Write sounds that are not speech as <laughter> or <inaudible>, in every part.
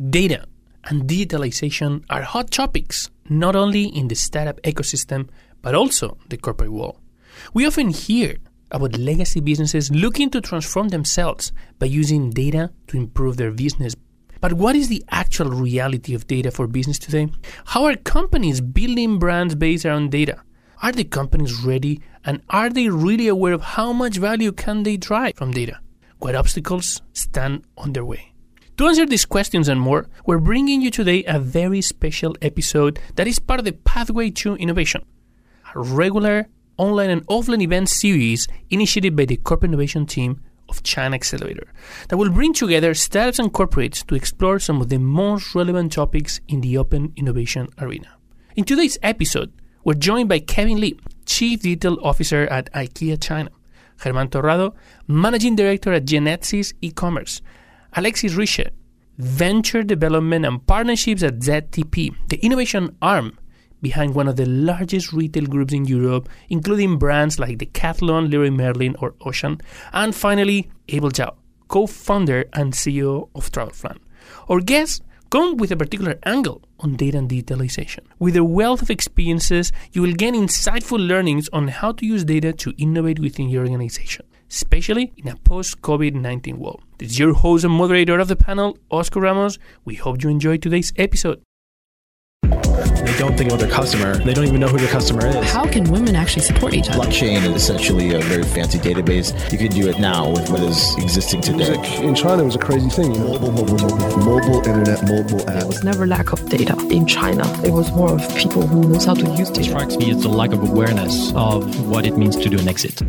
Data and digitalization are hot topics, not only in the startup ecosystem, but also the corporate world. We often hear about legacy businesses looking to transform themselves by using data to improve their business. But what is the actual reality of data for business today? How are companies building brands based around data? Are the companies ready and are they really aware of how much value can they drive from data? What obstacles stand on their way? To answer these questions and more, we're bringing you today a very special episode that is part of the Pathway to Innovation, a regular online and offline event series initiated by the corporate innovation team of China Accelerator that will bring together startups and corporates to explore some of the most relevant topics in the open innovation arena. In today's episode, we're joined by Kevin Lee, Chief Digital Officer at IKEA China, Germán Torrado, Managing Director at Genetsis E-Commerce, Alexis Richer, Venture Development and Partnerships at ZTP, the innovation arm behind one of the largest retail groups in Europe, including brands like Decathlon, Leroy Merlin, or Auchan. And finally, Abel Zhao, co founder and CEO of Travelplan. Our guests come with a particular angle on data and digitalization. With a wealth of experiences, you will gain insightful learnings on how to use data to innovate within your organization, especially in a post COVID 19 world. This is your host and moderator of the panel, Oscar Ramos. We hope you enjoyed today's episode. They don't think about their customer. They don't even know who their customer is. How can women actually support each other? Blockchain is essentially a very fancy database. You can do it now with what is existing today. in China, it was a crazy thing. Mobile, mobile, mobile, mobile internet, mobile app. There was never lack of data in China. It was more of people who knows how to use It data. strikes me as the lack of awareness of what it means to do an exit.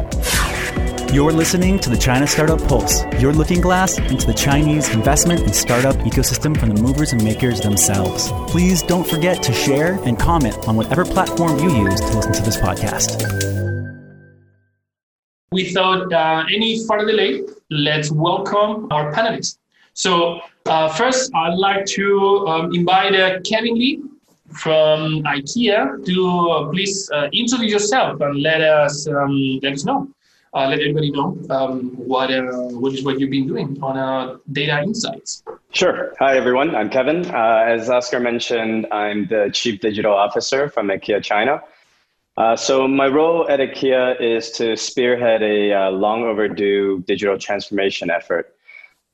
You're listening to the China Startup Pulse, your looking glass into the Chinese investment and startup ecosystem from the movers and makers themselves. Please don't forget to share and comment on whatever platform you use to listen to this podcast. without uh, any further delay, let's welcome our panelists. So, uh, first, I'd like to um, invite uh, Kevin Lee from IKEA to uh, please uh, introduce yourself and let us um, let us know, uh, let everybody know um, what uh, what is what you've been doing on uh, data insights. Sure. Hi, everyone. I'm Kevin. Uh, as Oscar mentioned, I'm the Chief Digital Officer from IKEA China. Uh, so, my role at IKEA is to spearhead a uh, long overdue digital transformation effort.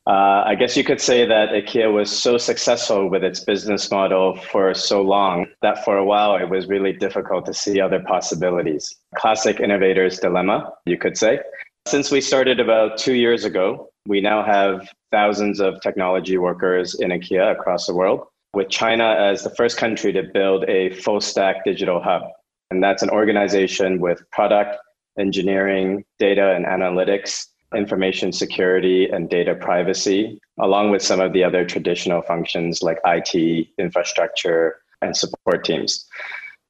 Uh, I guess you could say that IKEA was so successful with its business model for so long that for a while it was really difficult to see other possibilities. Classic innovator's dilemma, you could say. Since we started about two years ago, we now have thousands of technology workers in IKEA across the world, with China as the first country to build a full stack digital hub. And that's an organization with product, engineering, data and analytics, information security, and data privacy, along with some of the other traditional functions like IT, infrastructure, and support teams.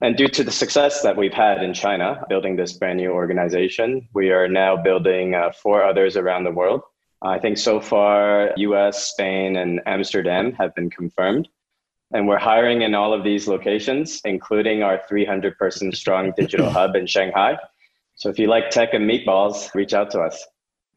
And due to the success that we've had in China building this brand new organization, we are now building uh, four others around the world. I think so far, US, Spain, and Amsterdam have been confirmed. And we're hiring in all of these locations, including our 300 person strong digital <clears throat> hub in Shanghai. So if you like tech and meatballs, reach out to us.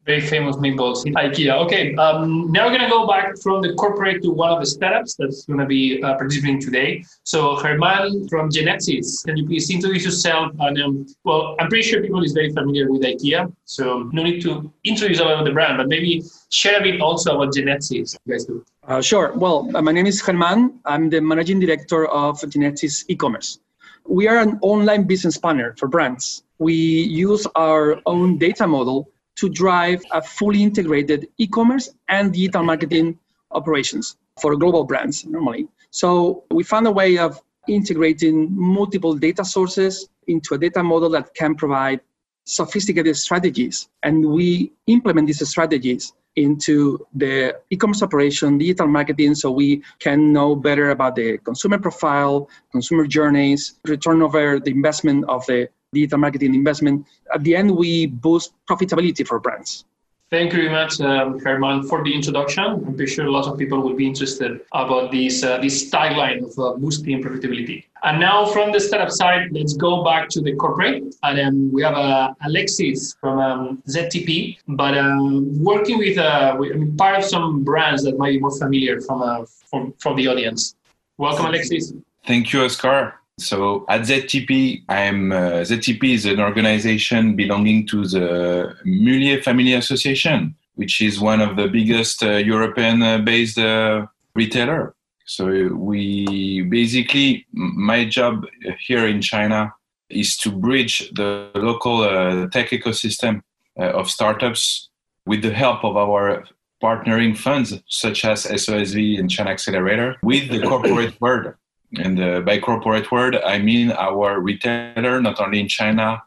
Very famous meatballs in IKEA. Okay, um, now we're gonna go back from the corporate to one of the startups that's gonna be uh, participating today. So Herman from Genetsis, can you please introduce yourself? And um, well, I'm pretty sure people is very familiar with IKEA, so no need to introduce about the brand, but maybe share a bit also about Genetsis. You guys do. Uh, sure. Well, uh, my name is Germán. I'm the managing director of Genetsis e-commerce. We are an online business partner for brands. We use our own data model to drive a fully integrated e-commerce and digital marketing operations for global brands normally. So we found a way of integrating multiple data sources into a data model that can provide sophisticated strategies. And we implement these strategies into the e-commerce operation, digital marketing, so we can know better about the consumer profile, consumer journeys, return over the investment of the digital marketing investment. At the end, we boost profitability for brands. Thank you very much, um, Herman, for the introduction. I'm pretty sure a lot of people will be interested about this uh, this tagline of uh, boosting profitability. And now from the startup side, let's go back to the corporate. And um, we have uh, Alexis from um, ZTP, but um, working with, uh, with I mean, part of some brands that might be more familiar from, uh, from, from the audience. Welcome, Alexis. Thank you, Oscar. So at ZTP, I'm uh, ZTP is an organization belonging to the Mulliez Family Association, which is one of the biggest uh, European-based uh, retailer. So we basically, my job here in China is to bridge the local uh, tech ecosystem uh, of startups with the help of our partnering funds such as SOSV and China Accelerator with the corporate world. And uh, by corporate world, I mean our retailer, not only in China,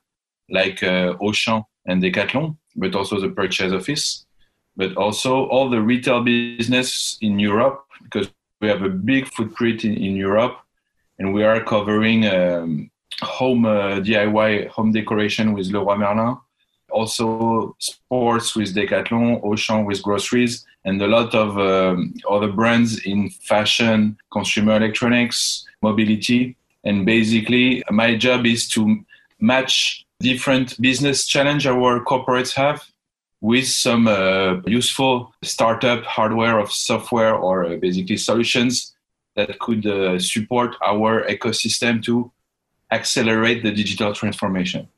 like uh, Auchan and Decathlon, but also the purchase office, but also all the retail business in Europe, because we have a big footprint in, in Europe, and we are covering um, home uh, DIY home decoration with Leroy Merlin, also sports with Decathlon, Auchan with groceries, and a lot of um, other brands in fashion, consumer electronics, mobility. And basically, my job is to match different business challenge our corporates have with some uh, useful startup hardware of software or uh, basically solutions that could uh, support our ecosystem to accelerate the digital transformation.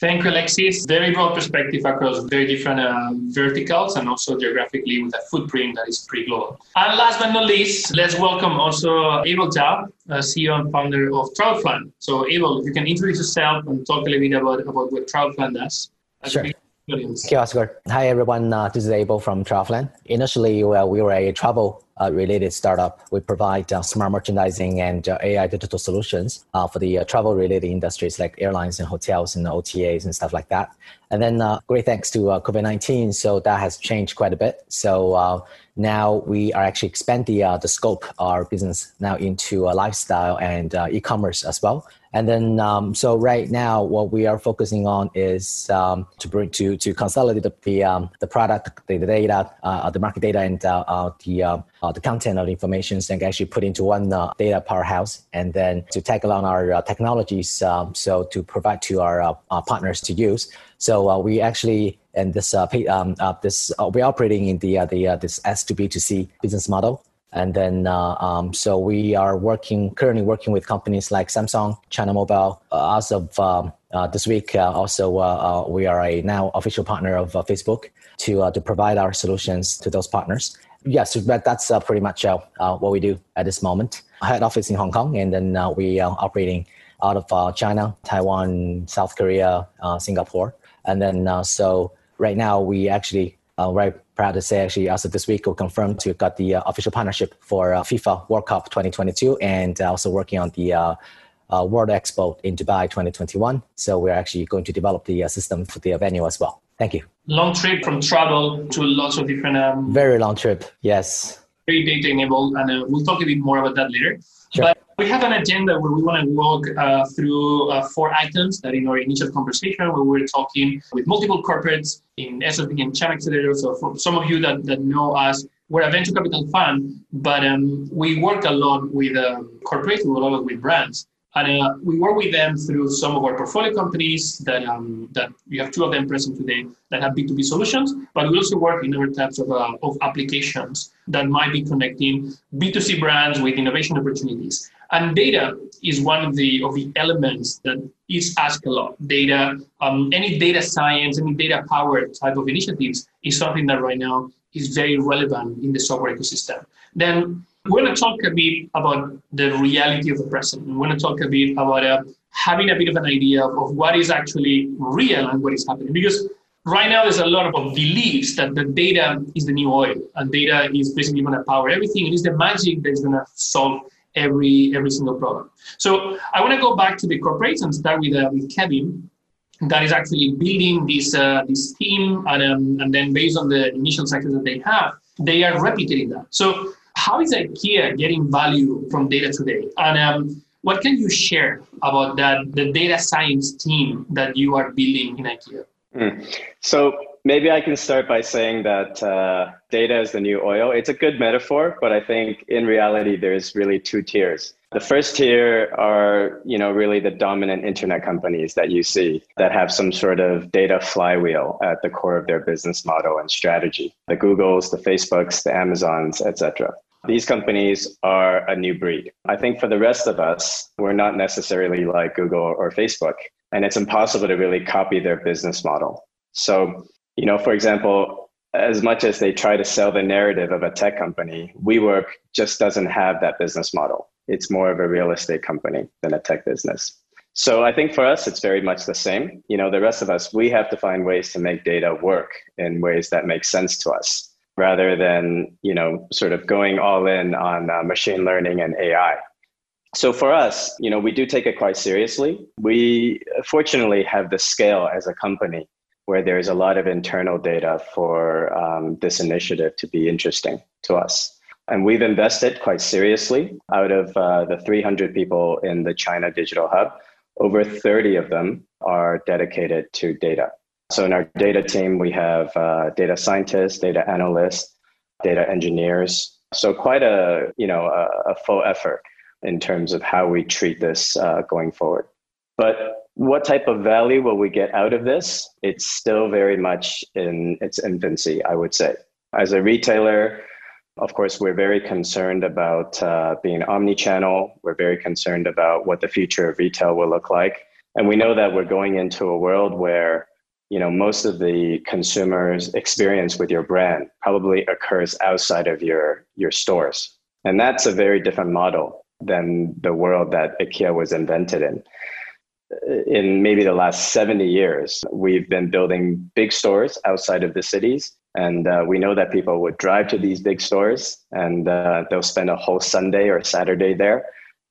Thank you, Alexis. Very broad perspective across very different um, verticals and also geographically with a footprint that is pretty global. And last but not least, let's welcome also Abel uh, CEO and founder of Travelplan. So, Abel, you can introduce yourself and talk a little bit about, about what Travelplan does. Sure. You, Oscar. Hi, everyone. Uh, this is Abel from Travelplan. Initially, well, we were a travel uh, related startup. We provide uh, smart merchandising and uh, AI digital solutions uh, for the uh, travel related industries like airlines and hotels and OTAs and stuff like that. And then, uh, great thanks to COVID 19, so that has changed quite a bit. So now we are actually expanding the, the scope of our business now into lifestyle and e commerce as well. And then, um, so right now, what we are focusing on is um, to bring to to consolidate the the, um, the product, the, the data, uh, the market data, and uh, uh, the uh, uh, the content of information, and actually put into one uh, data powerhouse, and then to tag along our technologies, um, so to provide to our our partners to use. So we actually and this pay, um, this we're operating in the the this S to B to C business model. And then, uh, um, so we are working currently working with companies like Samsung, China Mobile. Uh, as of um, uh, this week, uh, also uh, uh, we are a now official partner of Facebook to to provide our solutions to those partners. Yes, but that's pretty much what we do at this moment. Head office in Hong Kong, and then we are operating out of China, Taiwan, South Korea, Singapore, and then so right now we actually uh, very proud to say, actually, also this week, we confirmed to got the uh, official partnership for uh, FIFA World Cup 2022 and also working on the uh, uh, World Expo in Dubai 2021. So we're actually going to develop the uh, system for the venue as well. Thank you. Long trip from travel to lots of different. Um, very long trip, yes. Very data enabled, and we'll talk a bit more about that later. Sure. But we have an agenda where we want to walk uh, through uh, four items that in our initial conversation, where we were talking with multiple corporates in SOSV and China Accelerator. So for some of you that, that know us, we're a venture capital fund, but um, we work a lot with um, corporates, we work a lot with brands. And uh, we work with them through some of our portfolio companies that um, that we have two of them present today that have B2B solutions, but we also work in other types of, uh, of applications that might be connecting B2C brands with innovation opportunities. And data is one of the of the elements that is asked a lot. Data, um, any data science, any data powered type of initiatives is something that right now is very relevant in the software ecosystem. Then we're going to talk a bit about the reality of the present. We're going to talk a bit about uh, having a bit of an idea of, of what is actually real and what is happening. Because right now there's a lot of beliefs that the data is the new oil and data is basically going to power everything. It is the magic that is going to solve every every single problem. So I want to go back to the corporates and start with uh, with Kevin, that is actually building this uh, this team, and um, and then based on the initial success that they have, they are replicating that. So how is IKEA getting value from data today? And um, what can you share about that the data science team that you are building in IKEA? Mm. So maybe I can start by saying that uh, data is the new oil. It's a good metaphor, but I think in reality, there's really two tiers. The first tier are, you know, really the dominant internet companies that you see that have some sort of data flywheel at the core of their business model and strategy. The Googles, the Facebooks, the Amazons, etc. These companies are a new breed. I think for the rest of us, we're not necessarily like Google or Facebook, and it's impossible to really copy their business model. So, you know, for example, as much as they try to sell the narrative of a tech company, WeWork just doesn't have that business model. It's more of a real estate company than a tech business. So I think for us, it's very much the same. You know, the rest of us, we have to find ways to make data work in ways that make sense to us rather than, you know, sort of going all in on uh, machine learning and AI. So for us, you know, we do take it quite seriously. We fortunately have the scale as a company where there is a lot of internal data for um, this initiative to be interesting to us. And we've invested quite seriously out of uh, the 300 people in the China Digital Hub. Over 30 of them are dedicated to data. So in our data team, we have uh, data scientists, data analysts, data engineers. So quite a you know a, a full effort in terms of how we treat this uh, going forward. But what type of value will we get out of this? It's still very much in its infancy, I would say. As a retailer, of course, we're very concerned about uh, being omni-channel. We're very concerned about what the future of retail will look like, and we know that we're going into a world where you know most of the consumers experience with your brand probably occurs outside of your your stores and that's a very different model than the world that ikea was invented in in maybe the last 70 years we've been building big stores outside of the cities and uh, we know that people would drive to these big stores and uh, they'll spend a whole sunday or saturday there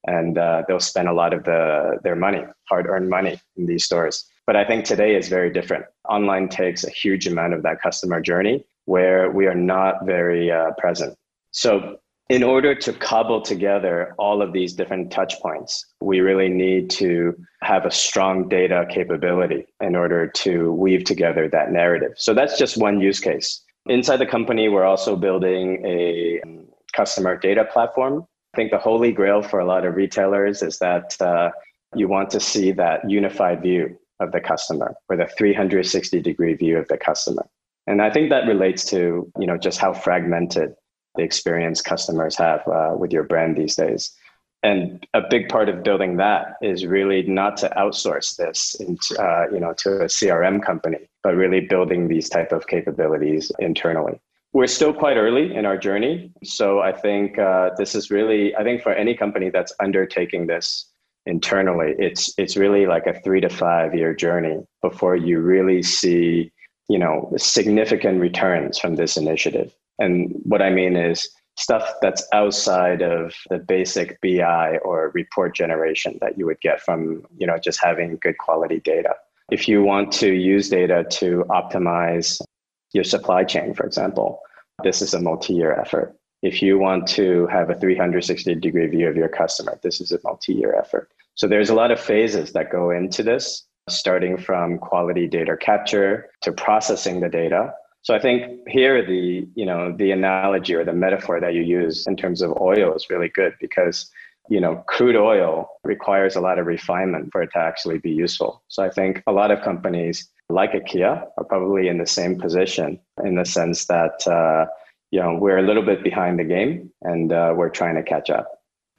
and uh, they'll spend a lot of the, their money hard-earned money in these stores but I think today is very different. Online takes a huge amount of that customer journey where we are not very uh, present. So, in order to cobble together all of these different touch points, we really need to have a strong data capability in order to weave together that narrative. So, that's just one use case. Inside the company, we're also building a customer data platform. I think the holy grail for a lot of retailers is that uh, you want to see that unified view of the customer or the 360 degree view of the customer. And I think that relates to, you know, just how fragmented the experience customers have uh, with your brand these days. And a big part of building that is really not to outsource this into, uh, you know, to a CRM company, but really building these type of capabilities internally. We're still quite early in our journey, so I think uh, this is really, I think for any company that's undertaking this, internally it's it's really like a three to five year journey before you really see you know significant returns from this initiative and what i mean is stuff that's outside of the basic bi or report generation that you would get from you know just having good quality data if you want to use data to optimize your supply chain for example this is a multi-year effort if you want to have a 360 degree view of your customer, this is a multi year effort. So there's a lot of phases that go into this, starting from quality data capture to processing the data. So I think here the, you know, the analogy or the metaphor that you use in terms of oil is really good because you know, crude oil requires a lot of refinement for it to actually be useful. So I think a lot of companies like IKEA are probably in the same position in the sense that uh, you know we're a little bit behind the game and uh, we're trying to catch up.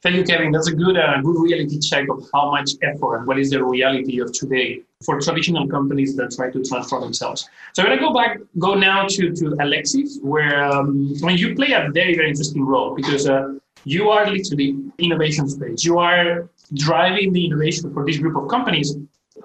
Thank you kevin. That's a good uh, good reality check of how much effort and what is the reality of today for traditional companies that try to transform themselves. So i'm going to go back go now to, to alexis where um, you play a very very interesting role because uh, you are literally innovation space you are driving the innovation for this group of companies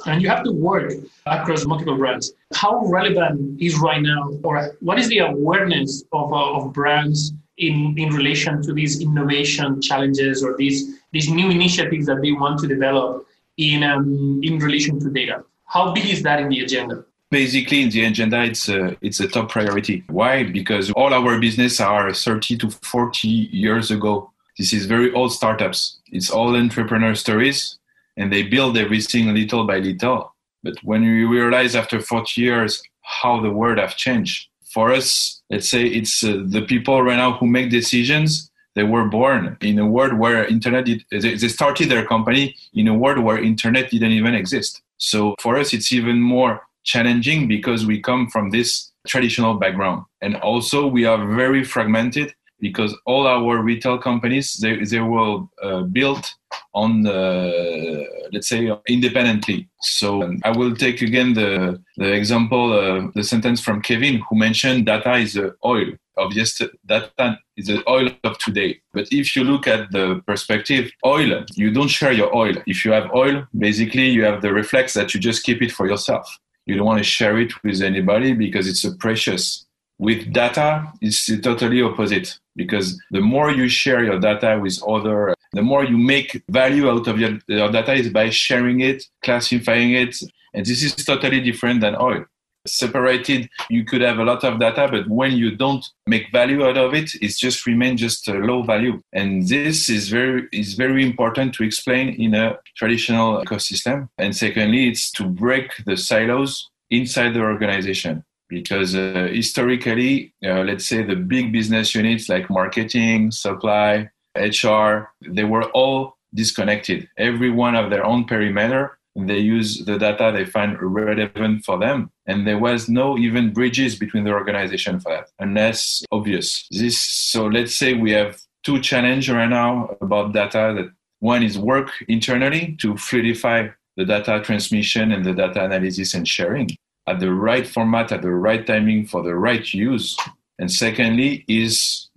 and you have to work across multiple brands. How relevant is right now, or what is the awareness of, uh, of brands in, in relation to these innovation challenges or these, these new initiatives that they want to develop in, um, in relation to data? How big is that in the agenda? basically in the agenda it's a, it's a top priority why because all our business are 30 to 40 years ago this is very old startups it's all entrepreneur stories and they build everything little by little. But when you realize after 40 years how the world have changed, for us, let's say it's uh, the people right now who make decisions. They were born in a world where internet did, they started their company in a world where internet didn't even exist. So for us it's even more challenging because we come from this traditional background. And also we are very fragmented because all our retail companies they, they were uh, built on the let's say independently. So um, i will take again the the example uh, the sentence from kevin who mentioned data is the oil of yesterday data is the oil of today. But if you look at the perspective oil you don't share your oil. If you have oil basically you have the reflex that you just keep it for yourself. You don't want to share it with anybody because it's a precious. With data it's totally opposite because the more you share your data with other the more you make value out of your, your data is by sharing it classifying it. And this is totally different than oil. Separated you could have a lot of data but when you don't make value out of it it just remain just a low value. And this is very is very important to explain in a traditional ecosystem. And secondly it's to break the silos inside the organization because uh, historically uh, let's say the big business units like marketing supply hr they were all disconnected. Every one of their own perimeter they use the data they find relevant for them. And there was no even bridges between the organization for that unless obvious. This so let's say we have two challenges right now about data that one is work internally to fluidify the data transmission and the data analysis and sharing at the right format at the right timing for the right use and secondly is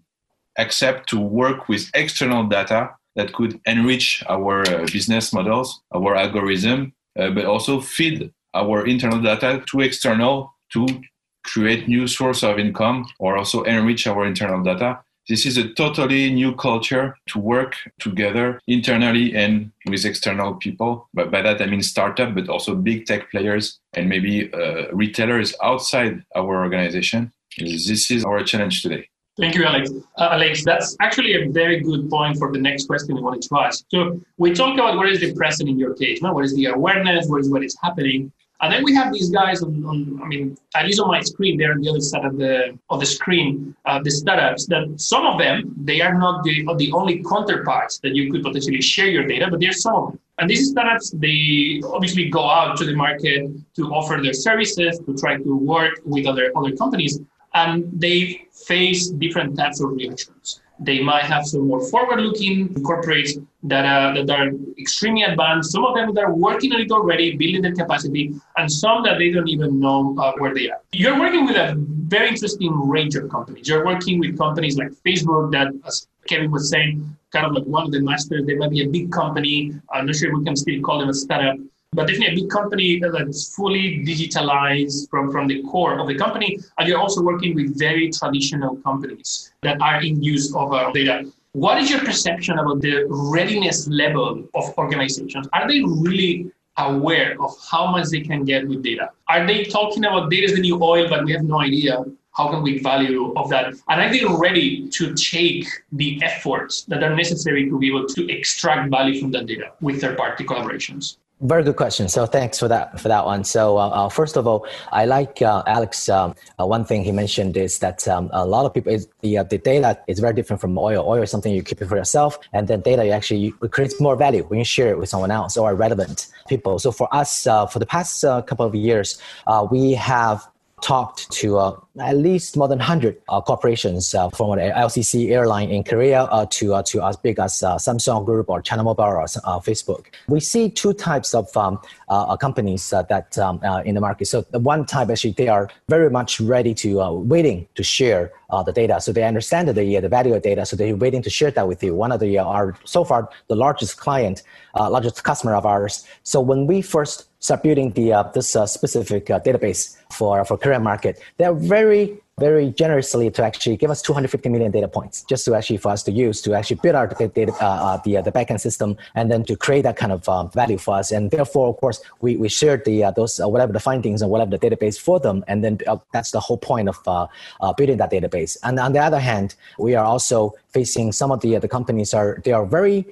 accept to work with external data that could enrich our uh, business models, our algorithm, uh, but also feed our internal data to external to create new source of income or also enrich our internal data. This is a totally new culture to work together internally and with external people. But by that I mean startup, but also big tech players and maybe uh, retailers outside our organization. This is our challenge today. Thank you, Alex. Uh, Alex, that's actually a very good point for the next question I wanted to ask. So we talked about what is the present in your case, no? what is the awareness, what is what is happening, and then we have these guys on, on I mean, at least on my screen, they're on the other side of the of the screen, uh, the startups. That some of them they are not the the only counterparts that you could potentially share your data, but there's some. And these startups, they obviously go out to the market to offer their services, to try to work with other other companies and they face different types of reactions. They might have some more forward-looking corporates that are, that are extremely advanced. Some of them that are working on it already, building their capacity, and some that they don't even know uh, where they are. You're working with a very interesting range of companies. You're working with companies like Facebook that, as Kevin was saying, kind of like one of the masters. They might be a big company. I'm not sure we can still call them a startup but definitely a big company that's fully digitalized from, from the core of the company. And you're also working with very traditional companies that are in use of uh, data. What is your perception about the readiness level of organizations? Are they really aware of how much they can get with data? Are they talking about data is the new oil, but we have no idea how can we value of that? And are they ready to take the efforts that are necessary to be able to extract value from that data with third-party collaborations? Very good question. So thanks for that for that one. So uh, uh, first of all, I like uh, Alex. Um, uh, one thing he mentioned is that um, a lot of people is the uh, the data is very different from oil. Oil is something you keep it for yourself, and then data you actually creates more value when you share it with someone else or relevant people. So for us, uh, for the past couple of years, we have talked to uh, at least more than 100 uh, corporations uh, from an LCC airline in Korea uh, to, uh, to as big as uh, Samsung Group or China Mobile or Facebook. We see two types of um, companies that um, in the market. So the one type actually they are very much ready to waiting to share the data. So they understand the, the value of data. So they're waiting to share that with you. One of the our so far the largest client, largest customer of ours. So when we first start building the uh, this uh, specific uh, database for for Korean market, they're very very generously to actually give us 250 million data points just to actually for us to use to actually build our data uh, uh, the uh, the backend system and then to create that kind of um, value for us. And therefore of course we we shared the those whatever the findings and whatever the database for them. And then that's the whole point of building that database. And on the other hand we are also facing some of the the companies are they are very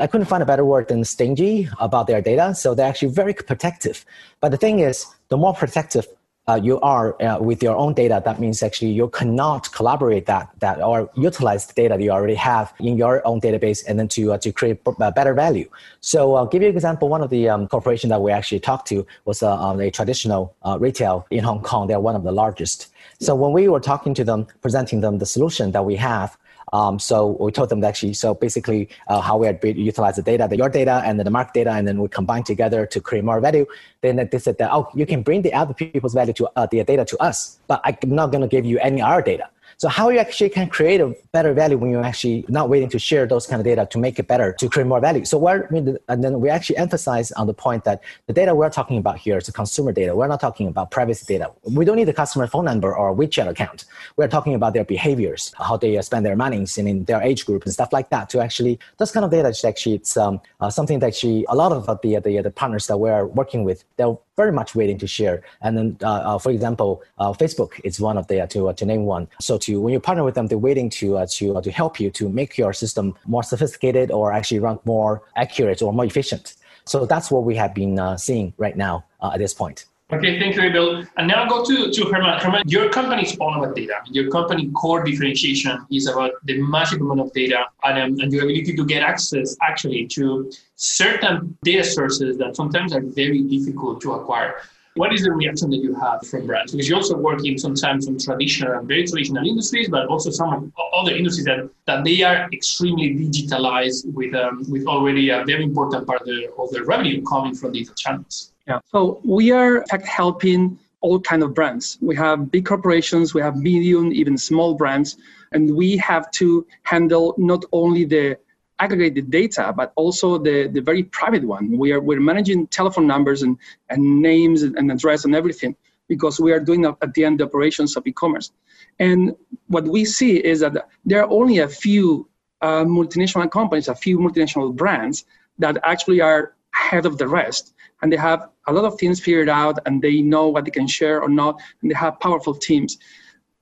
I couldn't find a better word than stingy about their data. So they're actually very protective. But the thing is, the more protective uh, you are uh, with your own data, that means actually you cannot collaborate that that or utilize the data that you already have in your own database and then to uh, to create uh, better value. So I'll give you an example. One of the um, that we actually talked to was uh, a traditional uh, retail in Hong Kong. They're one of the largest. So when we were talking to them, presenting them the solution that we have, um, so we told them that actually, so basically uh, how we utilize the data, the, your data and then the market data, and then we combine together to create more value. Then they said that, oh, you can bring the other people's value to uh, their data to us, but I'm not going to give you any our data. So how you actually can create a better value when you're actually not waiting to share those kind of data to make it better, to create more value. So where, and then we actually emphasize on the point that the data we're talking about here is consumer data. We're not talking about privacy data. We don't need the customer phone number or WeChat account. We're talking about their behaviors, how they spend their money and in their age group and stuff like that. To actually, those kind of data is actually it's um, uh, something that actually a lot of the, the, the partners that we're working with, they're very much waiting to share. And then, uh, uh, for example, uh, Facebook is one of the uh, to to name one. So to when you partner with them, they're waiting to to to help you to make your system more sophisticated or actually run more accurate or more efficient. So that's what we have been seeing right now at this point. Okay, thank you, Abel. And now go to, to Herman. Herman, your company is all about data. Your company core differentiation is about the massive amount of data and, um, and your ability to get access actually to certain data sources that sometimes are very difficult to acquire. What is the reaction that you have from brands? Because you also work in sometimes some traditional, and very traditional industries, but also some other industries that, that they are extremely digitalized with um, with already a very important part of their, of their revenue coming from digital channels. Yeah. So we are helping all kind of brands. We have big corporations, we have medium, even small brands, and we have to handle not only the aggregated data, but also the, the very private one. We are we're managing telephone numbers and, and names and address and everything because we are doing at the end the operations of e-commerce. And what we see is that there are only a few uh, multinational companies, a few multinational brands that actually are ahead of the rest and they have a lot of things figured out and they know what they can share or not and they have powerful teams.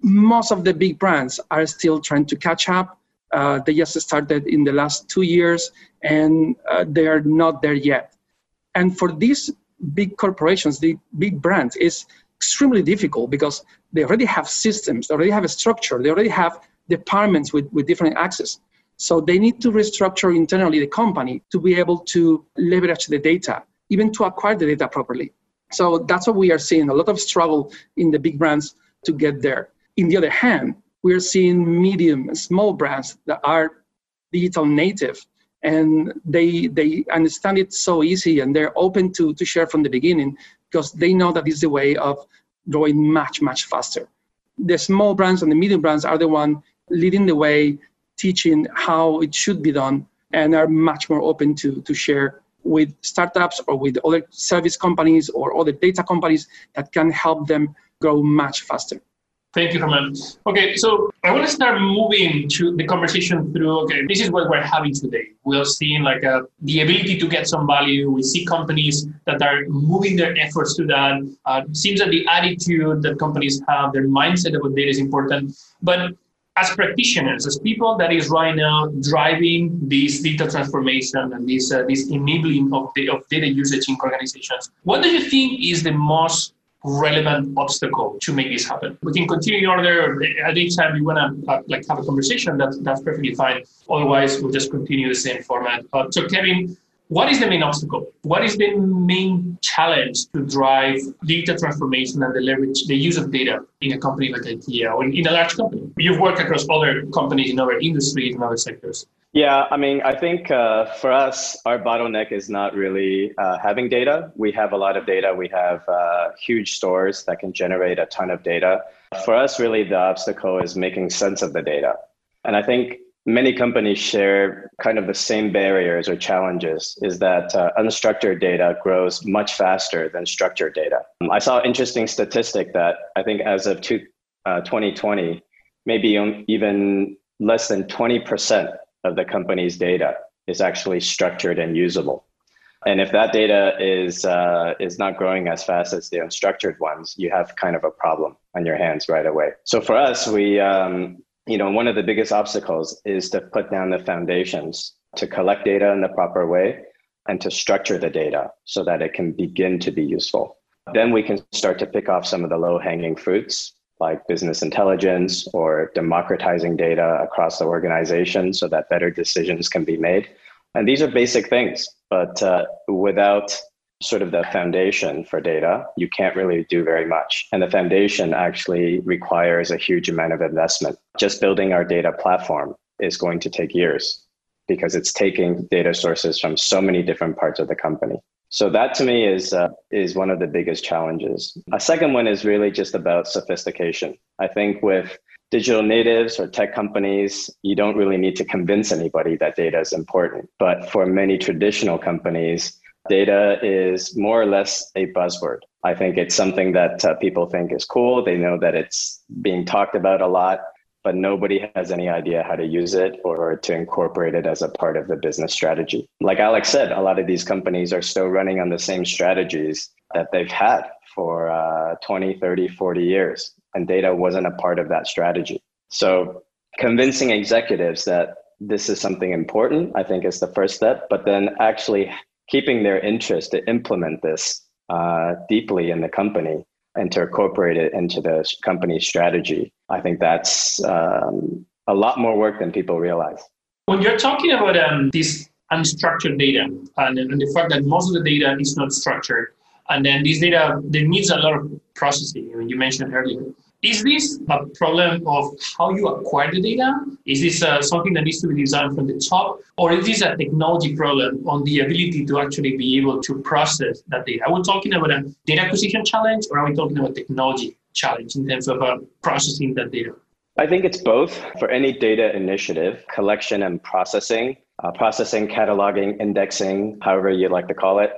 Most of the big brands are still trying to catch up. Uh, they just started in the last two years and uh, they are not there yet. And for these big corporations the big brands is extremely difficult because they already have systems they already have a structure they already have departments with, with different access. So they need to restructure internally the company to be able to leverage the data even to acquire the data properly. So that's what we are seeing a lot of struggle in the big brands to get there. In the other hand, we're seeing medium and small brands that are digital native and they they understand it so easy and they're open to, to share from the beginning because they know that is the way of growing much much faster the small brands and the medium brands are the one leading the way teaching how it should be done and are much more open to to share with startups or with other service companies or other data companies that can help them grow much faster. Thank you, Herman. Okay, so I want to start moving to the conversation through. Okay, this is what we're having today. We're seeing like a, uh, the ability to get some value. We see companies that are moving their efforts to that. Uh, seems that the attitude that companies have, their mindset about data is important. But as practitioners, as people that is right now driving this digital transformation and this uh, this enabling of, the, of data usage in organizations, what do you think is the most relevant obstacle to make this happen? We can continue in order. At each time you want to uh, like have a conversation, that's that's perfectly fine. Otherwise, we'll just continue the same format. Uh, so, Kevin, what is the main obstacle? What is the main challenge to drive data transformation and the leverage, the use of data in a company like IKEA or in a large company? You've worked across other companies in other industries and other sectors. Yeah, I mean, I think uh, for us, our bottleneck is not really uh, having data. We have a lot of data. We have uh, huge stores that can generate a ton of data. For us, really, the obstacle is making sense of the data. And I think many companies share kind of the same barriers or challenges is that uh, unstructured data grows much faster than structured data. Um, I saw an interesting statistic that I think as of two, uh, 2020, maybe even less than 20% of the company's data is actually structured and usable. And if that data is uh, is not growing as fast as the unstructured ones, you have kind of a problem on your hands right away. So for us, we um, you know, one of the biggest obstacles is to put down the foundations to collect data in the proper way and to structure the data so that it can begin to be useful. then we can start to pick off some of the low hanging fruits like business intelligence or democratizing data across the organization so that better decisions can be made. And these are basic things, but uh, without sort of the foundation for data, you can't really do very much. And the foundation actually requires a huge amount of investment. Just building our data platform is going to take years because it's taking data sources from so many different parts of the company. So that to me is uh, is one of the biggest challenges. A second one is really just about sophistication. I think with digital natives or tech companies, you don't really need to convince anybody that data is important. But for many traditional companies, data is more or less a buzzword. I think it's something that uh, people think is cool. They know that it's being talked about a lot, but nobody has any idea how to use it or to incorporate it as a part of the business strategy. Like Alex said, a lot of these companies are still running on the same strategies that they've had for uh, 20, 30, 40 years, and data wasn't a part of that strategy. So convincing executives that this is something important, I think is the first step, but then actually keeping their interest to implement this uh, deeply in the company and to incorporate it into the company's strategy. I think that's um, a lot more work than people realize. When you're talking about um, this unstructured data and, and the fact that most of the data is not structured, and then this data there needs a lot of processing. I mean, you mentioned earlier. Is this a problem of how you acquire the data? Is this uh, something that needs to be designed from the top? Or is this a technology problem on the ability to actually be able to process that data? Are we talking about a data acquisition challenge or are we talking about technology challenge in terms of uh, processing that data? I think it's both. For any data initiative, collection and processing, uh, processing, cataloging, indexing, however you'd like to call it,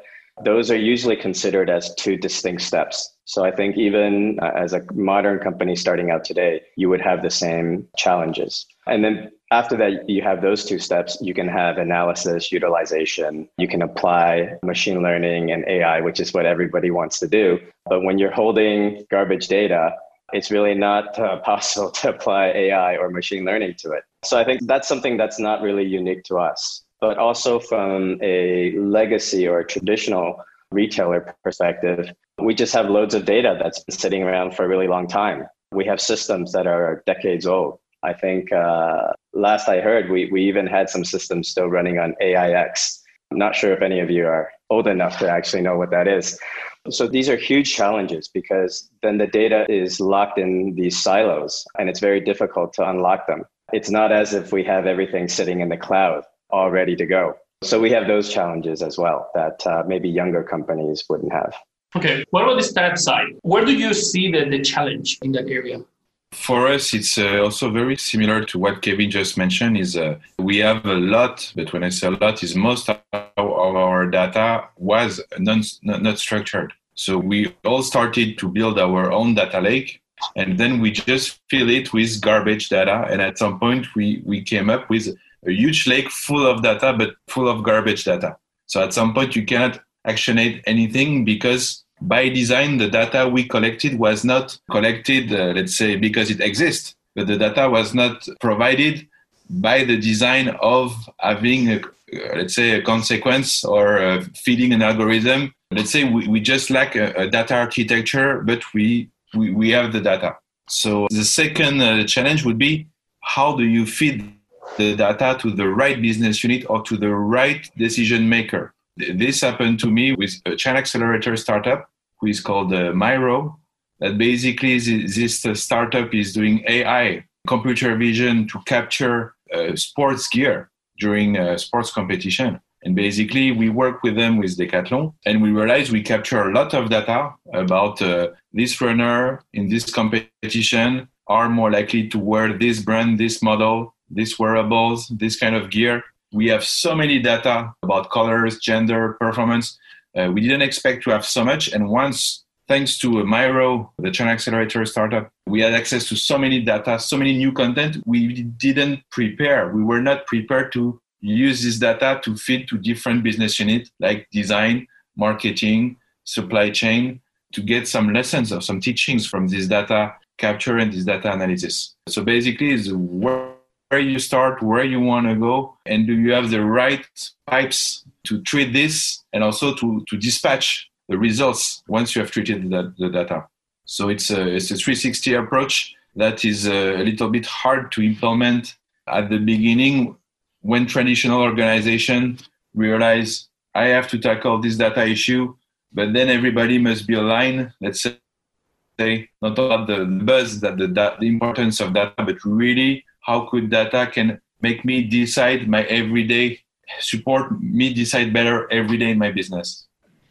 those are usually considered as two distinct steps. So I think even uh, as a modern company starting out today, you would have the same challenges. And then after that, you have those two steps. You can have analysis, utilization. You can apply machine learning and AI, which is what everybody wants to do. But when you're holding garbage data, it's really not uh, <laughs> possible to apply AI or machine learning to it. So I think that's something that's not really unique to us. But also from a legacy or a traditional retailer perspective, we just have loads of data that's been sitting around for a really long time. We have systems that are decades old. I think uh, last I heard, we, we even had some systems still running on AIX. I'm not sure if any of you are old enough to actually know what that is. So these are huge challenges because then the data is locked in these silos and it's very difficult to unlock them. It's not as if we have everything sitting in the cloud all ready to go. So we have those challenges as well that uh, maybe younger companies wouldn't have. Okay. What about the startup side? Where do you see the, the challenge in that area? For us, it's uh, also very similar to what Kevin just mentioned. Is uh, we have a lot, but when I say a lot, is most of our data was non, not structured. So we all started to build our own data lake, and then we just fill it with garbage data. And at some point, we we came up with a huge lake full of data, but full of garbage data. So at some point, you cannot actionate anything because by design, the data we collected was not collected, uh, let's say, because it exists, but the data was not provided by the design of having, a, uh, let's say, a consequence or uh, feeding an algorithm. Let's say we, we just lack a, a data architecture, but we, we, we have the data. So the second uh, challenge would be how do you feed the data to the right business unit or to the right decision maker? This happened to me with a China Accelerator startup who is called uh, Myro. That basically this uh, startup is doing AI, computer vision to capture uh, sports gear during a sports competition. And basically, we work with them with Decathlon, and we realize we capture a lot of data about uh, this runner in this competition are more likely to wear this brand, this model, this wearables, this kind of gear we have so many data about colors, gender, performance. Uh, we didn't expect to have so much. And once, thanks to Myro, the China Accelerator startup, we had access to so many data, so many new content. We didn't prepare. We were not prepared to use this data to feed to different business units like design, marketing, supply chain, to get some lessons or some teachings from this data capture and this data analysis. So basically, it's where where you start, where you want to go, and do you have the right pipes to treat this and also to, to dispatch the results once you have treated the, the data. So it's a, it's a 360 approach that is a little bit hard to implement at the beginning when traditional organization realize I have to tackle this data issue, but then everybody must be aligned. Let's say not about the buzz that the, the importance of data, but really how could data can make me decide my everyday support me decide better every day in my business.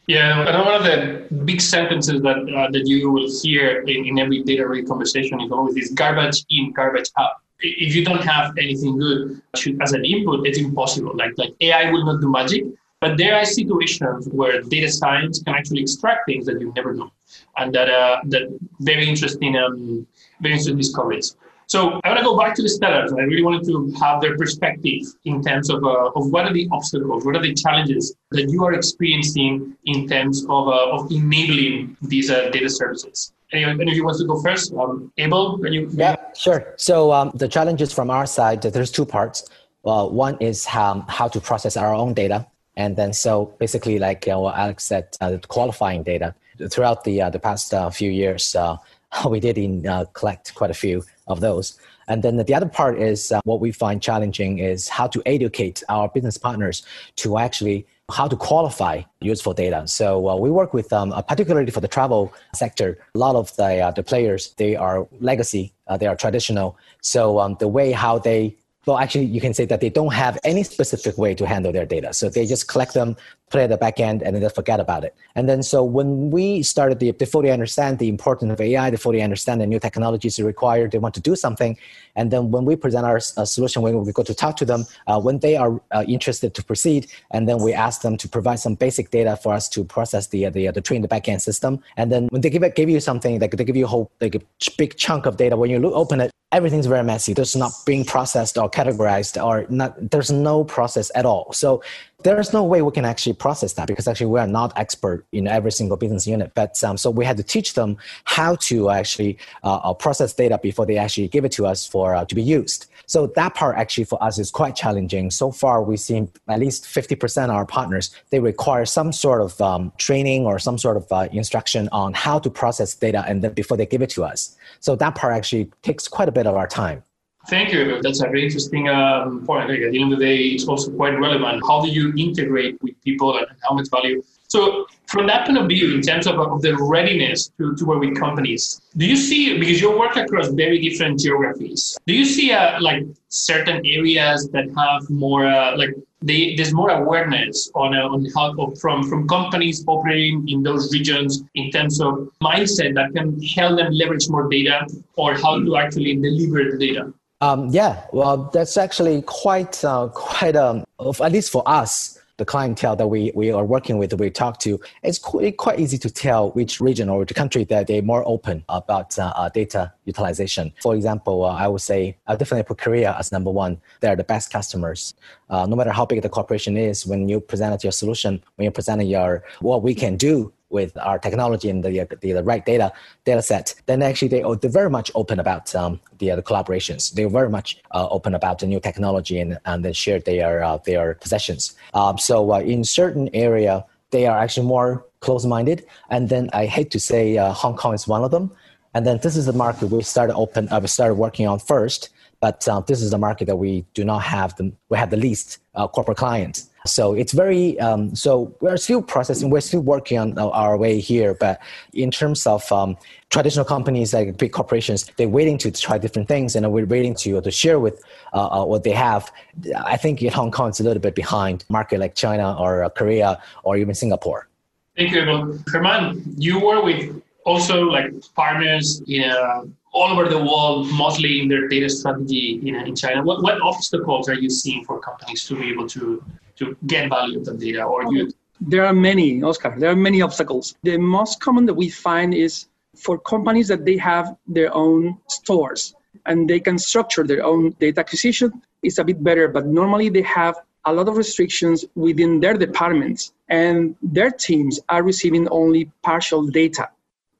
Yeah, and one of the big sentences that uh, that you will hear in, in every data read conversation is always this garbage in, garbage out. If you don't have anything good as an input, it's impossible. Like like AI will not do magic, but there are situations where data science can actually extract things that you never know, and that uh, that very interesting um, very interesting discoveries. So I want to go back to the startups. I really wanted to have their perspective in terms of, uh, of what are the obstacles, what are the challenges that you are experiencing in terms of, uh, of enabling these uh, data services. Anyone, any of you wants to go first? Um, Abel, can you? Yeah, sure. So um, the challenges from our side, there's two parts. Uh, one is how, how to process our own data. And then so basically like uh, Alex said, uh, qualifying data. Throughout the, uh, the past few years, <laughs> we did in, collect quite a few of those. And then the other part is uh, what we find challenging is how to educate our business partners to actually how to qualify useful data. So uh, we work with, um, uh, particularly for the travel sector, a lot of the, uh, the players, they are legacy, uh, they are traditional. So um, the way how they well, actually, you can say that they don't have any specific way to handle their data. So they just collect them, it at the back end, and then forget about it. And then so when we started, the, they fully understand the importance of AI, they fully understand the new technologies required, they want to do something. And then when we present our uh, solution, when we go to talk to them, uh, when they are uh, interested to proceed, and then we ask them to provide some basic data for us to process the the, the train the backend system. And then when they give it, give you something, like they give you a whole like a big chunk of data, when you look, open it, everything's very messy. There's not being processed or categorized or not. There's no process at all. So there's no way we can actually process that because actually we are not expert in every single business unit. But um, so we had to teach them how to actually uh, uh, process data before they actually give it to us for uh, to be used. So that part actually for us is quite challenging. So far, we've seen at least 50% of our partners they require some sort of um, training or some sort of uh, instruction on how to process data and then before they give it to us. So that part actually takes quite a bit of our time. Thank you. That's a very interesting um, point. Like at the end of the day, it's also quite relevant. How do you integrate with people and how much value? So, from that point of view, in terms of, of the readiness to, to work with companies, do you see, because you work across very different geographies, do you see uh, like certain areas that have more, uh, like they, there's more awareness on, uh, on how from, from companies operating in those regions in terms of mindset that can help them leverage more data or how to actually deliver the data? Um, yeah, well, that's actually quite uh, quite um, at least for us, the clientele that we, we are working with, we talk to, it's quite, quite easy to tell which region or which country that they're more open about uh, uh, data utilization. For example, uh, I would say I definitely put Korea as number one. They're the best customers. Uh, no matter how big the corporation is, when you present your solution, when you present your what we can do with our technology and the, the, the right data data set, then actually they, they're very much open about um, the, the collaborations. They're very much uh, open about the new technology and, and then share their, uh, their possessions. Um, so uh, in certain area, they are actually more close-minded. And then I hate to say uh, Hong Kong is one of them. And then this is the market we started open, uh, we started working on first. But uh, this is the market that we do not have the, we have the least corporate clients. So it's very, um, so we're still processing, we're still working on our way here. But in terms of um, traditional companies like big corporations, they're waiting to try different things and we're waiting to, to share with uh, uh, what they have. I think in Hong Kong, it's a little bit behind market like China or uh, Korea or even Singapore. Thank you, Herman. You work with also like partners in uh, all over the world, mostly in their data strategy in, in China. What, what obstacles are you seeing for companies to be able to to get value of the data or you there are many oscar there are many obstacles. The most common that we find is for companies that they have their own stores and they can structure their own data acquisition it's a bit better but normally they have a lot of restrictions within their departments and their teams are receiving only partial data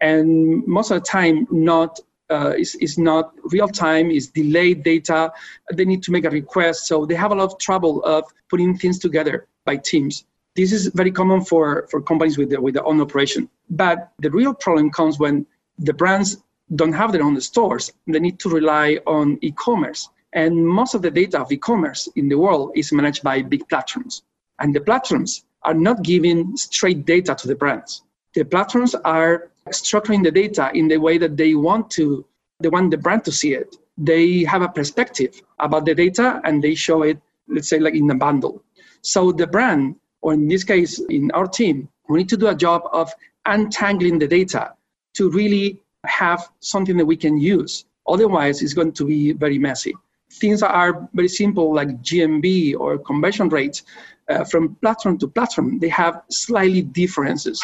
and most of the time not uh, is, is not real time, is delayed data. They need to make a request. So they have a lot of trouble of putting things together by teams. This is very common for, for companies with, the, with their own operation. But the real problem comes when the brands don't have their own stores. They need to rely on e commerce. And most of the data of e commerce in the world is managed by big platforms. And the platforms are not giving straight data to the brands. The platforms are structuring the data in the way that they want to, they want the brand to see it. They have a perspective about the data and they show it, let's say, like in a bundle. So the brand, or in this case, in our team, we need to do a job of untangling the data to really have something that we can use. Otherwise, it's going to be very messy. Things are very simple, like GMV or conversion rates. Uh, from platform to platform, they have slightly differences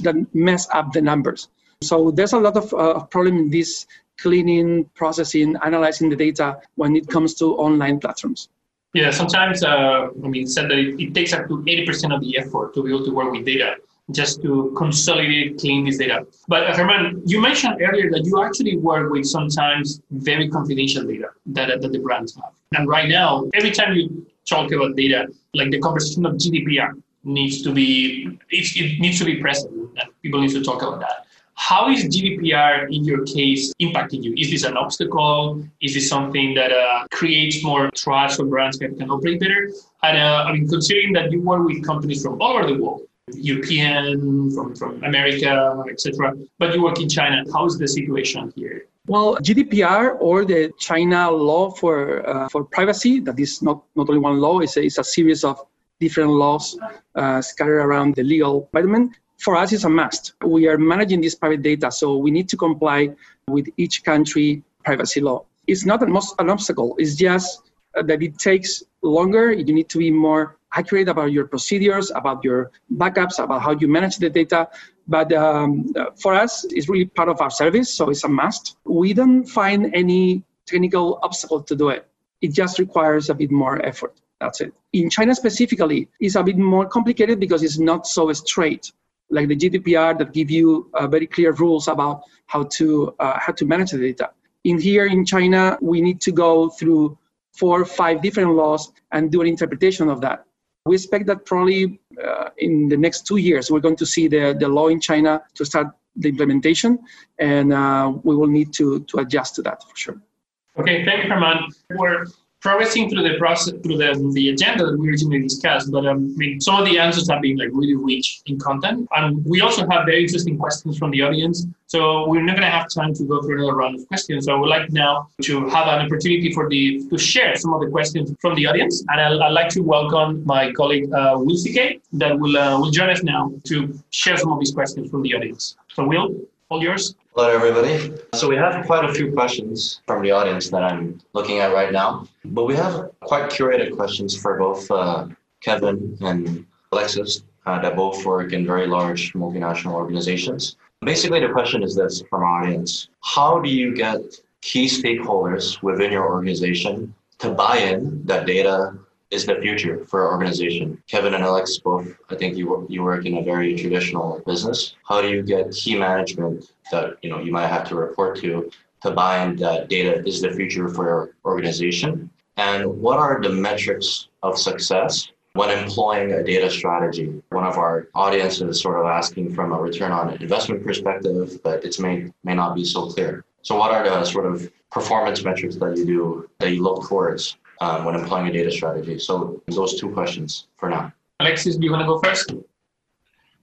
that mess up the numbers. So there's a lot of uh, problem in this cleaning, processing, analyzing the data when it comes to online platforms. Yeah, sometimes, uh, I mean, said that it, takes up to 80% of the effort to be able to work with data just to consolidate, clean this data. But uh, Herman, you mentioned earlier that you actually work with sometimes very confidential data that, that the brands have. And right now, every time you talk about data, like the conversation of GDPR needs to be, it, needs to be present and people need to talk about that. How is GDPR in your case impacting you? Is this an obstacle? Is this something that uh, creates more trust for brands that can operate better? And uh, I mean, considering that you work with companies from all over the world, European, from, from America, etc., but you work in China, how is the situation here? Well, GDPR or the China law for uh, for privacy, that is not, not only one law, it's a, it's a series of different laws uh, scattered around the legal environment for us it's a must. We are managing this private data, so we need to comply with each country privacy law. It's not an, an obstacle, it's just that it takes longer. You need to be more accurate about your procedures, about your backups, about how you manage the data. But um, for us, it's really part of our service, so it's a must. We don't find any technical obstacle to do it. It just requires a bit more effort. That's it. In China specifically, it's a bit more complicated because it's not so straight like the GDPR that give you uh, very clear rules about how to uh, how to manage the data. In here in China, we need to go through four or five different laws and do an interpretation of that. We expect that probably uh, in the next two years, we're going to see the, the law in China to start the implementation, and uh, we will need to, to adjust to that for sure. Okay, thank you, Herman. We're progressing through the process through the, the agenda that we originally discussed but um, I mean some of the answers have been like really rich in content and we also have very interesting questions from the audience so we're not going to have time to go through another round of questions. So I would like now to have an opportunity for the to share some of the questions from the audience and I'd, I'd like to welcome my colleague uh, Will CK that will uh, will join us now to share some of these questions from the audience. So Will all yours Hello, everybody. So we have quite a few questions from the audience that I'm looking at right now, but we have quite curated questions for both uh, Kevin and Alexis uh, that both work in very large multinational organizations. Basically, the question is this from our audience. How do you get key stakeholders within your organization to buy in that data is the future for our organization. Kevin and Alex both, I think you you work in a very traditional business. How do you get key management that you know you might have to report to to in that data is the future for your organization? And what are the metrics of success when employing a data strategy? One of our audiences is sort of asking from a return on investment perspective, but it's may may not be so clear. So what are the sort of performance metrics that you do that you look towards um, when employing a data strategy? So those two questions for now. Alexis, do you want to go first?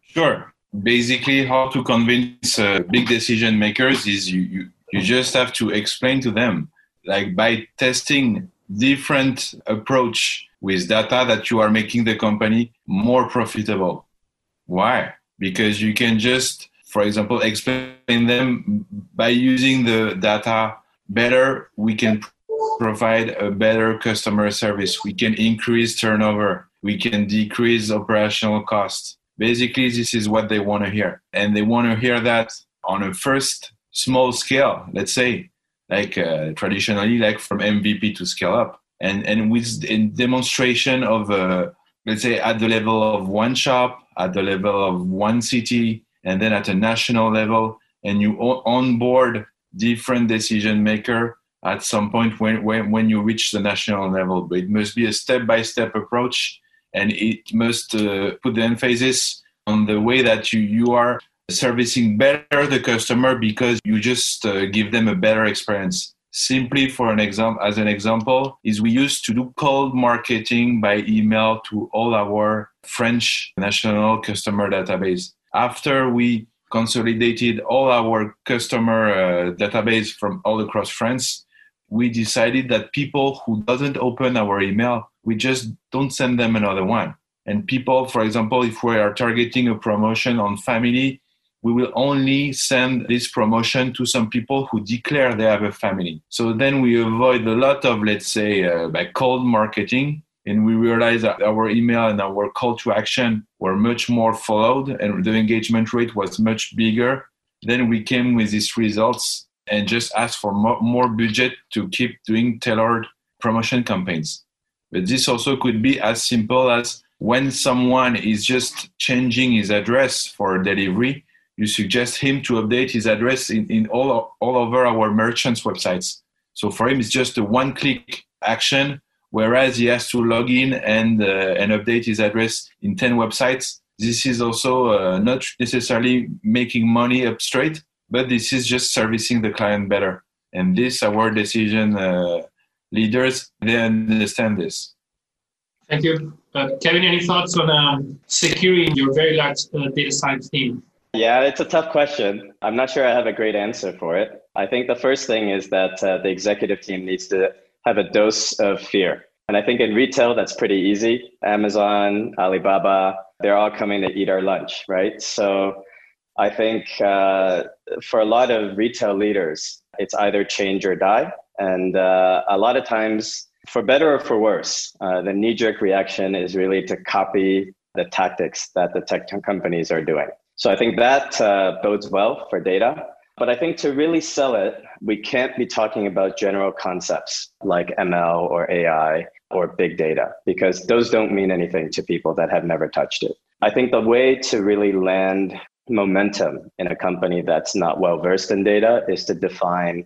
Sure. Basically, how to convince uh, big decision makers is you, you, you just have to explain to them, like by testing different approach with data that you are making the company more profitable. Why? Because you can just, for example, explain them by using the data better, we can provide a better customer service. We can increase turnover. We can decrease operational costs. Basically, this is what they want to hear. And they want to hear that on a first small scale, let's say, like uh, traditionally, like from MVP to scale up. And, and with in demonstration of, uh, let's say, at the level of one shop, at the level of one city, and then at a national level, and you onboard different decision maker at some point when, when, when you reach the national level. But it must be a step by step approach. and it must uh, put the emphasis on the way that you, you are servicing better the customer because you just uh, give them a better experience simply for an example as an example is we used to do cold marketing by email to all our french national customer database after we consolidated all our customer uh, database from all across france we decided that people who doesn't open our email we just don't send them another one and people for example if we are targeting a promotion on family we will only send this promotion to some people who declare they have a family. So then we avoid a lot of, let's say, uh, cold marketing. And we realized that our email and our call to action were much more followed and the engagement rate was much bigger. Then we came with these results and just ask for more, more budget to keep doing tailored promotion campaigns. But this also could be as simple as when someone is just changing his address for delivery, you suggest him to update his address in, in all, all over our merchants' websites. So for him, it's just a one click action, whereas he has to log in and, uh, and update his address in 10 websites. This is also uh, not necessarily making money up straight, but this is just servicing the client better. And this, our decision uh, leaders, they understand this. Thank you. Uh, Kevin, any thoughts on um, securing your very large uh, data science team? Yeah, it's a tough question. I'm not sure I have a great answer for it. I think the first thing is that uh, the executive team needs to have a dose of fear. And I think in retail, that's pretty easy. Amazon, Alibaba, they're all coming to eat our lunch, right? So I think uh, for a lot of retail leaders, it's either change or die. And uh, a lot of times, for better or for worse, uh, the knee jerk reaction is really to copy the tactics that the tech companies are doing. So I think that uh, bodes well for data. But I think to really sell it, we can't be talking about general concepts like ML or AI or big data because those don't mean anything to people that have never touched it. I think the way to really land momentum in a company that's not well versed in data is to define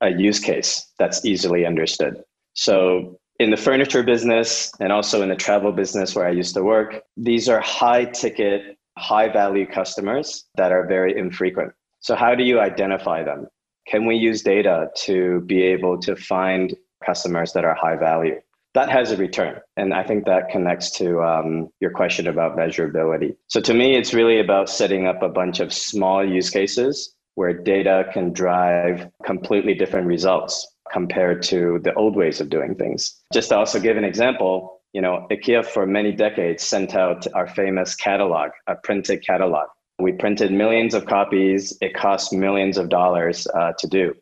a use case that's easily understood. So in the furniture business and also in the travel business where I used to work, these are high ticket high value customers that are very infrequent. So, how do you identify them? Can we use data to be able to find customers that are high value? That has a return. And I think that connects to um, your question about measurability. So, to me, it's really about setting up a bunch of small use cases where data can drive completely different results compared to the old ways of doing things. Just to also give an example, you know, IKEA for many decades sent out our famous catalog, a printed catalog. We printed millions of copies. It cost millions of dollars uh, to do.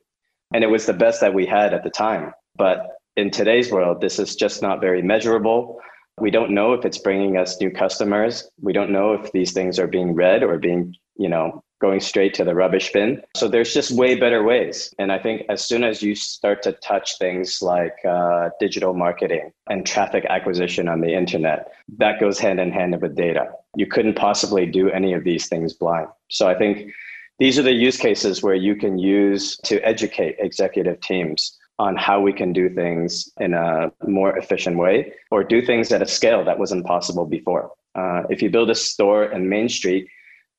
And it was the best that we had at the time. But in today's world, this is just not very measurable. We don't know if it's bringing us new customers. We don't know if these things are being read or being, you know, going straight to the rubbish bin. So there's just way better ways. And I think as soon as you start to touch things like uh, digital marketing and traffic acquisition on the internet, that goes hand in hand with data. You couldn't possibly do any of these things blind. So I think these are the use cases where you can use to educate executive teams on how we can do things in a more efficient way or do things at a scale that wasn't possible before. Uh, if you build a store in Main Street,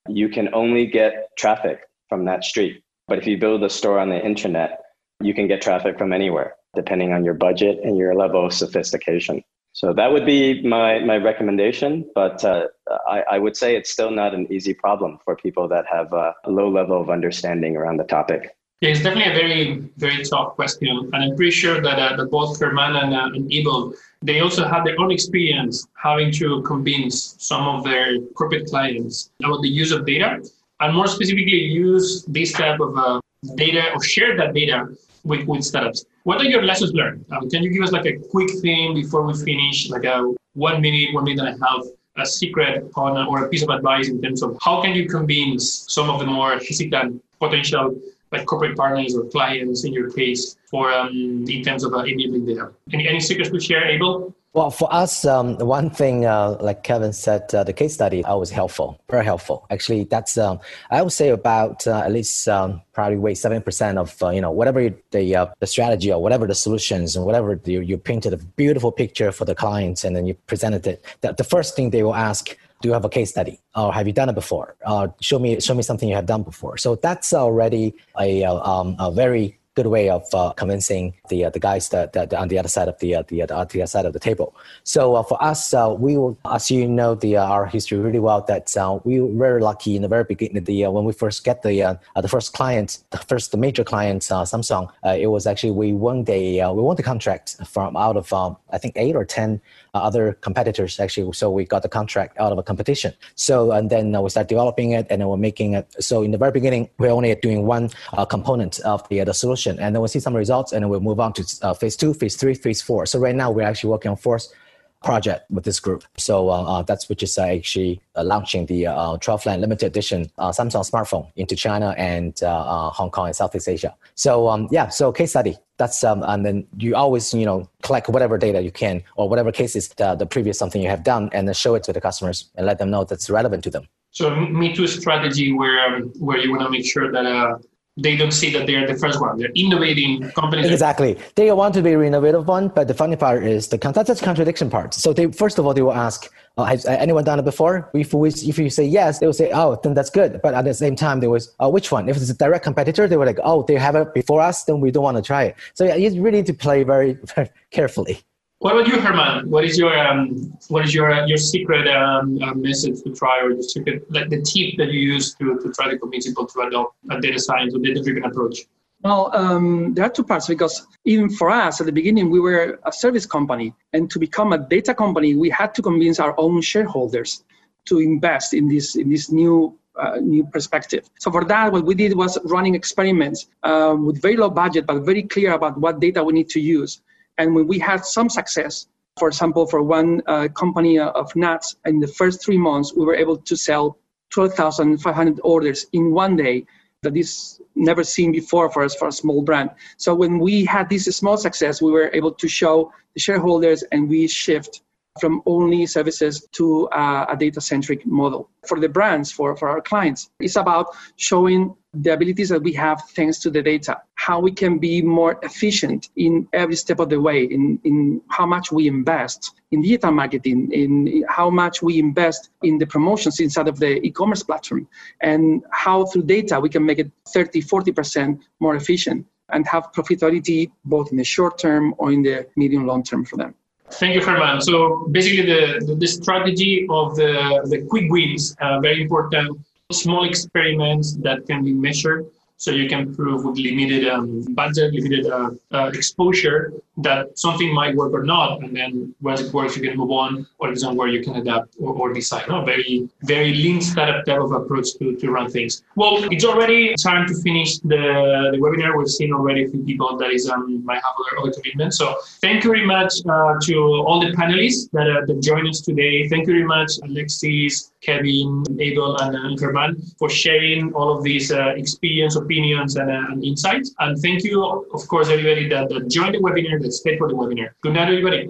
you can only get traffic from that street. But if you build a store on the internet, you can get traffic from anywhere, depending on your budget and your level of sophistication. So that would be my, my recommendation. But uh, I, I would say it's still not an easy problem for people that have a low level of understanding around the topic. Yeah, it's definitely a very, very tough question. And I'm pretty sure that, uh, that both Herman and, uh, and Abel, they also have their own experience having to convince some of their corporate clients about the use of data and more specifically use this type of uh, data or share that data with, with startups. What are your lessons learned? Um, can you give us like a quick thing before we finish, like a one minute, one minute and a half, a secret on or a piece of advice in terms of how can you convince some of the more hesitant potential like corporate partners or clients in your case for um, in terms of uh, enabling data. Any, any secrets to share, Abel? Well, for us, um, one thing, uh, like Kevin said, uh, the case study always helpful, very helpful. Actually, that's um, I would say about uh, at least um, probably weight seven percent of uh, you know whatever the uh, the strategy or whatever the solutions and whatever you, you painted a beautiful picture for the clients and then you presented it. The, the first thing they will ask do you have a case study or have you done it before uh, show me show me something you have done before so that's already a, um, a very good way of uh, convincing the uh, the guys that, that, on the other side of the uh, the, the other side of the table. So uh, for us, uh, we will, as you know, the uh, our history really well. That we were very lucky in the very beginning. The when we first get the the first client, the first major client, Samsung. it was actually we won the we won the contract from out of um, I think eight or ten Uh, other competitors actually. So we got the contract out of a competition. So and then uh, we start developing it and then we're making it. So in the very beginning, we're only doing one uh, component of the the solution and then we'll see some results, and then we'll move on to uh, phase two, phase three, phase four. So right now we're actually working on fourth project with this group. So uh, uh, that's which is uh, actually uh, launching the uh, 12 line limited edition uh, Samsung smartphone into China and Hong Kong and Southeast Asia. So um, yeah, so case study. That's um, and then you always you know collect whatever data you can or whatever cases the, the previous something you have done and then show it to the customers and let them know that's relevant to them. So me too strategy where um, where you want to make sure that they don't see that they're the first one. They're innovating companies. Exactly. They want to be an innovative one, but the funny part is the that's the contradiction part. So they first of all they will ask, oh, "Has anyone done it before?" If we, if you say yes, they will say, "Oh, then that's good." But at the same time, they was, "Oh, which one?" If it's a direct competitor, they were like, "Oh, they have it before us, then we don't want to try it." So yeah, you really need to play very, <laughs> very carefully. What about you, Herman? What is your um, what is your uh, your secret um, uh, message to try, or your secret like the tip that you use to, to try to convince people to adopt a data science or data driven approach? Well, um, there are two parts because even for us at the beginning, we were a service company, and to become a data company, we had to convince our own shareholders to invest in this in this new uh, new perspective. So for that, what we did was running experiments uh, with very low budget, but very clear about what data we need to use. And when we had some success, for example, for one uh, company uh, of nuts, in the first three months, we were able to sell 12,500 orders in one day. That is never seen before for us for a small brand. So when we had this small success, we were able to show the shareholders and we shift from only services to uh, a data centric model. For the brands, for, for our clients, it's about showing the abilities that we have thanks to the data, how we can be more efficient in every step of the way, in, in how much we invest in digital marketing, in how much we invest in the promotions inside of the e commerce platform, and how through data we can make it 30, 40% more efficient and have profitability both in the short term or in the medium long term for them. Thank you, Herman. So basically, the, the, strategy of the, the quick wins, uh, very important, small experiments that can be measured so you can prove with limited um, budget, limited uh, uh, exposure that something might work or not. And then once it works, you can move on, or it's where you can adapt or, or design. No, very, very lean startup type of approach to, to run things. Well, it's already time to finish the, the webinar. We've seen already a few people that is um, might have other, other commitments. So thank you very much uh, to all the panelists that, uh, that joined us today. Thank you very much, Alexis, Kevin, Abel, and, Herman for sharing all of these uh, experience, opinions, and, uh, and, insights. And thank you, of course, everybody that, that joined the webinar, that stayed for the webinar. Good night, everybody.